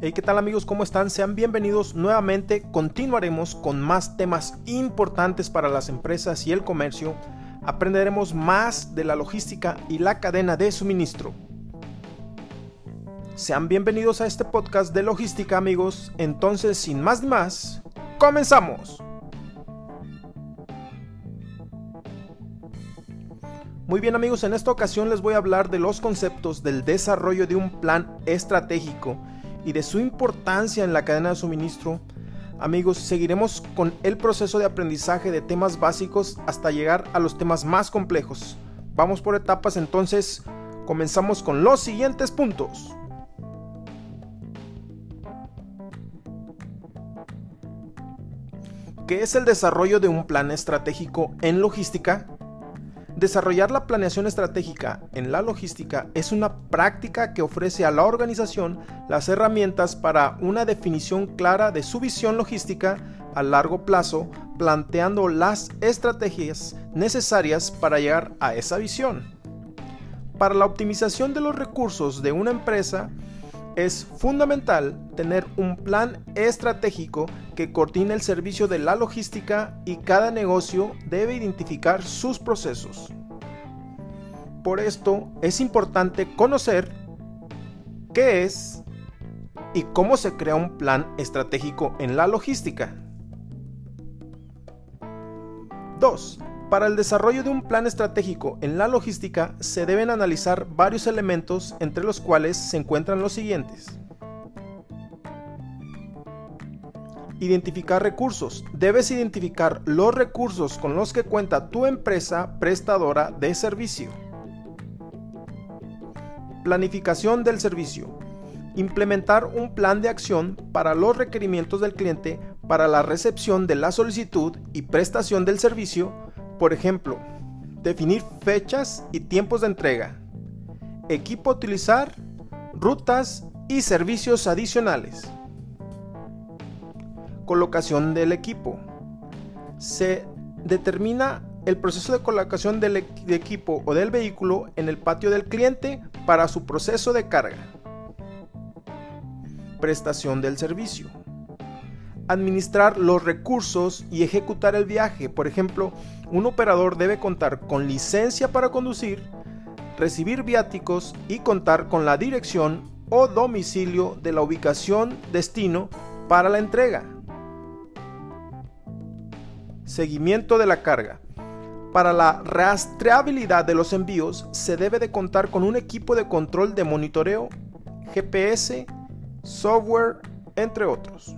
Hey, ¿qué tal amigos? ¿Cómo están? Sean bienvenidos nuevamente. Continuaremos con más temas importantes para las empresas y el comercio. Aprenderemos más de la logística y la cadena de suministro. Sean bienvenidos a este podcast de logística amigos. Entonces, sin más ni más, comenzamos. Muy bien amigos, en esta ocasión les voy a hablar de los conceptos del desarrollo de un plan estratégico y de su importancia en la cadena de suministro, amigos, seguiremos con el proceso de aprendizaje de temas básicos hasta llegar a los temas más complejos. Vamos por etapas, entonces comenzamos con los siguientes puntos. ¿Qué es el desarrollo de un plan estratégico en logística? Desarrollar la planeación estratégica en la logística es una práctica que ofrece a la organización las herramientas para una definición clara de su visión logística a largo plazo, planteando las estrategias necesarias para llegar a esa visión. Para la optimización de los recursos de una empresa, es fundamental tener un plan estratégico que coordine el servicio de la logística y cada negocio debe identificar sus procesos. Por esto es importante conocer qué es y cómo se crea un plan estratégico en la logística. 2. Para el desarrollo de un plan estratégico en la logística se deben analizar varios elementos entre los cuales se encuentran los siguientes. Identificar recursos. Debes identificar los recursos con los que cuenta tu empresa prestadora de servicio. Planificación del servicio. Implementar un plan de acción para los requerimientos del cliente para la recepción de la solicitud y prestación del servicio por ejemplo, definir fechas y tiempos de entrega, equipo a utilizar, rutas y servicios adicionales. Colocación del equipo. Se determina el proceso de colocación del equipo o del vehículo en el patio del cliente para su proceso de carga. Prestación del servicio administrar los recursos y ejecutar el viaje. Por ejemplo, un operador debe contar con licencia para conducir, recibir viáticos y contar con la dirección o domicilio de la ubicación destino para la entrega. Seguimiento de la carga. Para la rastreabilidad de los envíos se debe de contar con un equipo de control de monitoreo, GPS, software, entre otros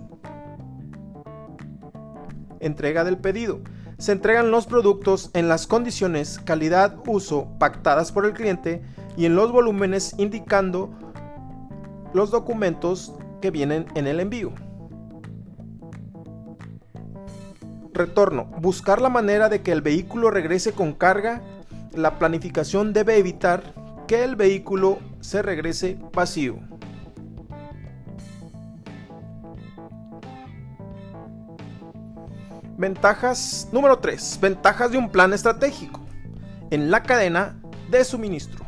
entrega del pedido. Se entregan los productos en las condiciones calidad uso pactadas por el cliente y en los volúmenes indicando los documentos que vienen en el envío. Retorno. Buscar la manera de que el vehículo regrese con carga. La planificación debe evitar que el vehículo se regrese vacío. Ventajas número 3. Ventajas de un plan estratégico en la cadena de suministro.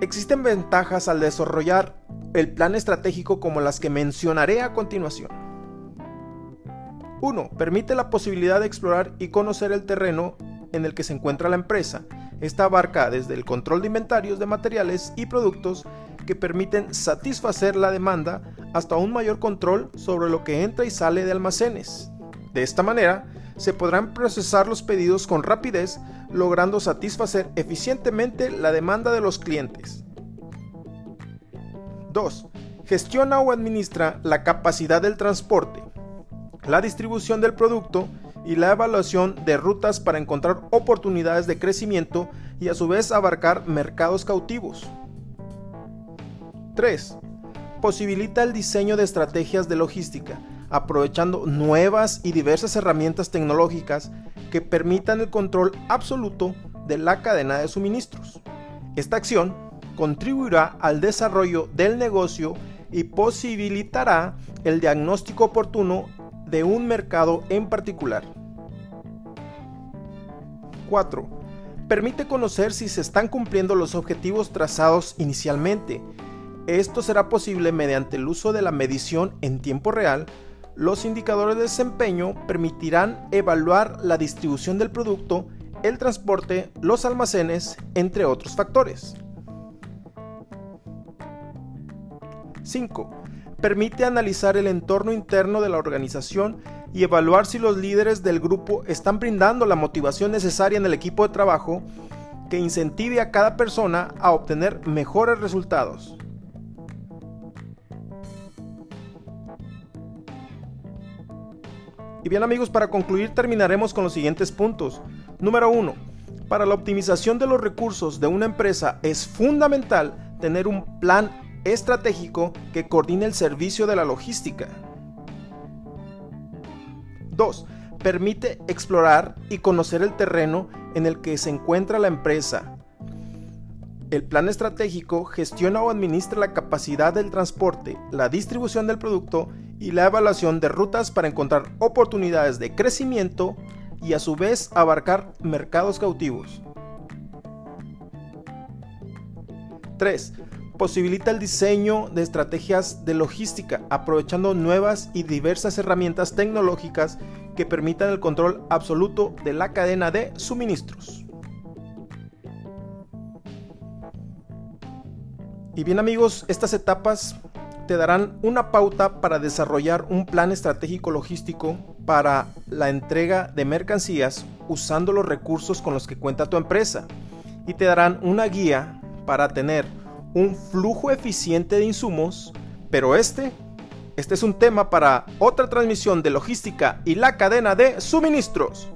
Existen ventajas al desarrollar el plan estratégico como las que mencionaré a continuación. 1. Permite la posibilidad de explorar y conocer el terreno en el que se encuentra la empresa. Esta abarca desde el control de inventarios de materiales y productos que permiten satisfacer la demanda hasta un mayor control sobre lo que entra y sale de almacenes. De esta manera, se podrán procesar los pedidos con rapidez, logrando satisfacer eficientemente la demanda de los clientes. 2. Gestiona o administra la capacidad del transporte, la distribución del producto y la evaluación de rutas para encontrar oportunidades de crecimiento y a su vez abarcar mercados cautivos. 3. Posibilita el diseño de estrategias de logística, aprovechando nuevas y diversas herramientas tecnológicas que permitan el control absoluto de la cadena de suministros. Esta acción contribuirá al desarrollo del negocio y posibilitará el diagnóstico oportuno de un mercado en particular. 4. Permite conocer si se están cumpliendo los objetivos trazados inicialmente Esto será posible mediante el uso de la medición en tiempo real. Los indicadores de desempeño permitirán evaluar la distribución del producto, el transporte, los almacenes, entre otros factores. 5. Permite analizar el entorno interno de la organización y evaluar si los líderes del grupo están brindando la motivación necesaria en el equipo de trabajo que incentive a cada persona a obtener mejores resultados. Y bien amigos, para concluir terminaremos con los siguientes puntos. Número 1. Para la optimización de los recursos de una empresa es fundamental tener un plan estratégico que coordine el servicio de la logística. 2. Permite explorar y conocer el terreno en el que se encuentra la empresa. El plan estratégico gestiona o administra la capacidad del transporte, la distribución del producto y la evaluación de rutas para encontrar oportunidades de crecimiento y a su vez abarcar mercados cautivos. 3 posibilita el diseño de estrategias de logística aprovechando nuevas y diversas herramientas tecnológicas que permitan el control absoluto de la cadena de suministros. Y bien amigos, estas etapas te darán una pauta para desarrollar un plan estratégico logístico para la entrega de mercancías usando los recursos con los que cuenta tu empresa y te darán una guía para tener un flujo eficiente de insumos, pero este, este es un tema para otra transmisión de logística y la cadena de suministros.